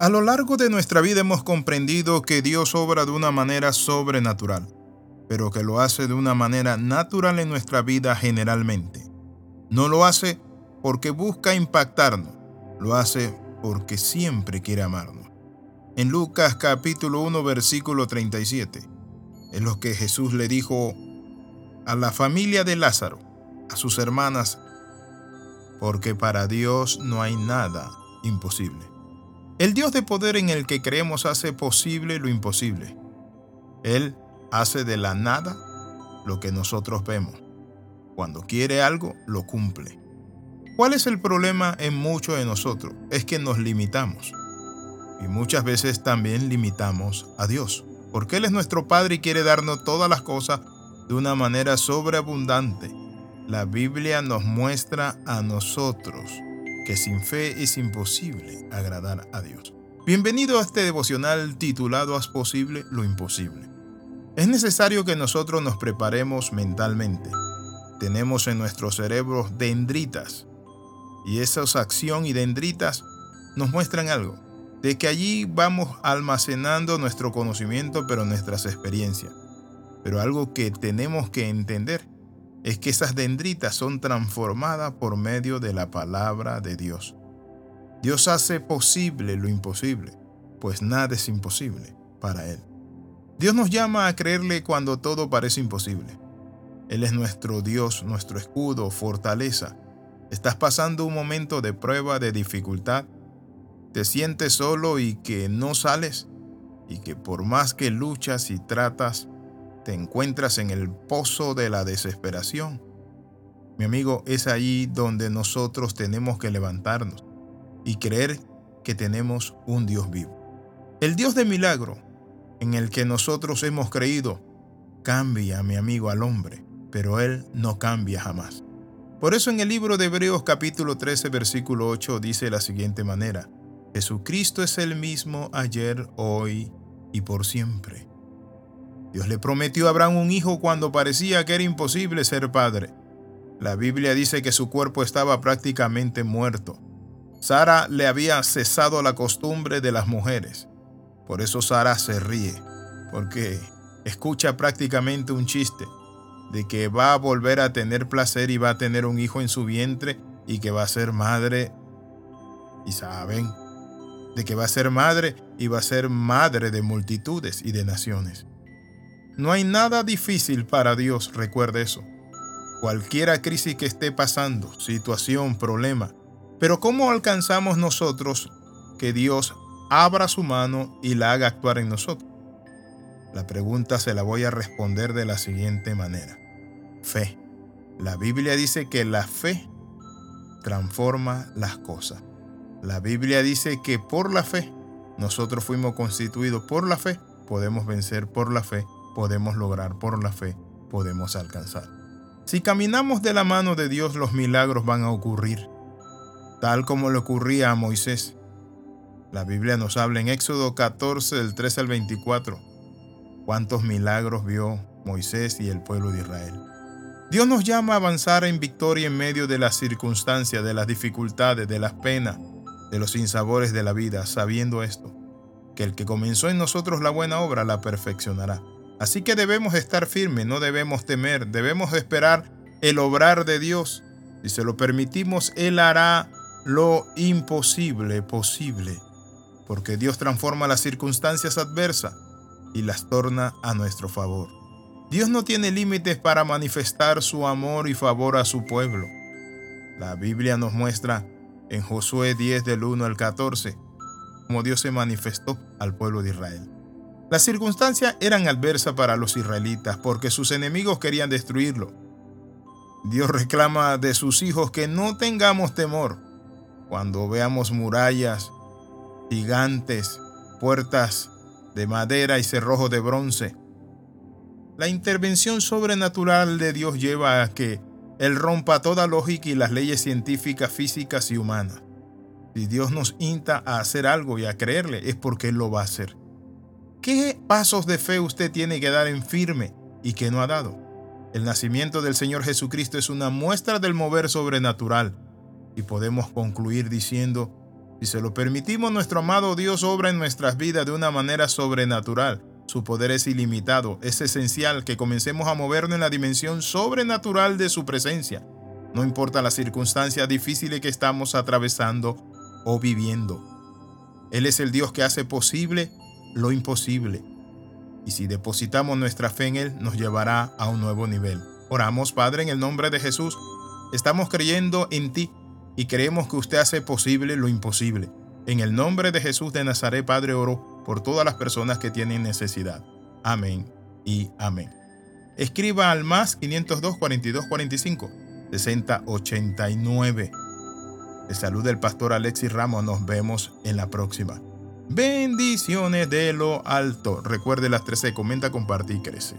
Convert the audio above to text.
A lo largo de nuestra vida hemos comprendido que Dios obra de una manera sobrenatural, pero que lo hace de una manera natural en nuestra vida generalmente. No lo hace porque busca impactarnos, lo hace porque siempre quiere amarnos. En Lucas capítulo 1 versículo 37 es lo que Jesús le dijo a la familia de Lázaro, a sus hermanas, porque para Dios no hay nada imposible. El Dios de poder en el que creemos hace posible lo imposible. Él hace de la nada lo que nosotros vemos. Cuando quiere algo, lo cumple. ¿Cuál es el problema en muchos de nosotros? Es que nos limitamos. Y muchas veces también limitamos a Dios. Porque Él es nuestro Padre y quiere darnos todas las cosas de una manera sobreabundante. La Biblia nos muestra a nosotros que sin fe es imposible agradar a Dios. Bienvenido a este devocional titulado Haz posible lo imposible. Es necesario que nosotros nos preparemos mentalmente. Tenemos en nuestros cerebros dendritas y esas acción y dendritas nos muestran algo, de que allí vamos almacenando nuestro conocimiento pero nuestras experiencias. Pero algo que tenemos que entender es que esas dendritas son transformadas por medio de la palabra de Dios. Dios hace posible lo imposible, pues nada es imposible para Él. Dios nos llama a creerle cuando todo parece imposible. Él es nuestro Dios, nuestro escudo, fortaleza. Estás pasando un momento de prueba, de dificultad. Te sientes solo y que no sales y que por más que luchas y tratas, te encuentras en el pozo de la desesperación. Mi amigo, es ahí donde nosotros tenemos que levantarnos y creer que tenemos un Dios vivo. El Dios de milagro en el que nosotros hemos creído cambia, mi amigo, al hombre, pero Él no cambia jamás. Por eso en el libro de Hebreos capítulo 13 versículo 8 dice la siguiente manera, Jesucristo es el mismo ayer, hoy y por siempre. Dios le prometió a Abraham un hijo cuando parecía que era imposible ser padre. La Biblia dice que su cuerpo estaba prácticamente muerto. Sara le había cesado la costumbre de las mujeres. Por eso Sara se ríe, porque escucha prácticamente un chiste de que va a volver a tener placer y va a tener un hijo en su vientre y que va a ser madre. Y saben, de que va a ser madre y va a ser madre de multitudes y de naciones. No hay nada difícil para Dios, recuerde eso. Cualquiera crisis que esté pasando, situación, problema. Pero ¿cómo alcanzamos nosotros que Dios abra su mano y la haga actuar en nosotros? La pregunta se la voy a responder de la siguiente manera. Fe. La Biblia dice que la fe transforma las cosas. La Biblia dice que por la fe, nosotros fuimos constituidos por la fe, podemos vencer por la fe podemos lograr por la fe, podemos alcanzar. Si caminamos de la mano de Dios, los milagros van a ocurrir, tal como le ocurría a Moisés. La Biblia nos habla en Éxodo 14, del 13 al 24, cuántos milagros vio Moisés y el pueblo de Israel. Dios nos llama a avanzar en victoria en medio de las circunstancias, de las dificultades, de las penas, de los sinsabores de la vida, sabiendo esto, que el que comenzó en nosotros la buena obra la perfeccionará. Así que debemos estar firmes, no debemos temer, debemos esperar el obrar de Dios. Si se lo permitimos, Él hará lo imposible posible, porque Dios transforma las circunstancias adversas y las torna a nuestro favor. Dios no tiene límites para manifestar su amor y favor a su pueblo. La Biblia nos muestra en Josué 10 del 1 al 14 cómo Dios se manifestó al pueblo de Israel. Las circunstancias eran adversas para los israelitas porque sus enemigos querían destruirlo. Dios reclama de sus hijos que no tengamos temor cuando veamos murallas, gigantes, puertas de madera y cerrojos de bronce. La intervención sobrenatural de Dios lleva a que Él rompa toda lógica y las leyes científicas, físicas y humanas. Si Dios nos insta a hacer algo y a creerle, es porque Él lo va a hacer. ¿Qué pasos de fe usted tiene que dar en firme y que no ha dado? El nacimiento del Señor Jesucristo es una muestra del mover sobrenatural y podemos concluir diciendo Si se lo permitimos, nuestro amado Dios obra en nuestras vidas de una manera sobrenatural. Su poder es ilimitado. Es esencial que comencemos a movernos en la dimensión sobrenatural de su presencia. No importa las circunstancias difíciles que estamos atravesando o viviendo. Él es el Dios que hace posible lo imposible. Y si depositamos nuestra fe en Él, nos llevará a un nuevo nivel. Oramos, Padre, en el nombre de Jesús. Estamos creyendo en ti y creemos que usted hace posible lo imposible. En el nombre de Jesús de Nazaret, Padre, oro por todas las personas que tienen necesidad. Amén y amén. Escriba al más 502 42 45 60 89. De salud del pastor Alexis Ramos. Nos vemos en la próxima. Bendiciones de lo alto. Recuerde las 13. Comenta, comparte y crece.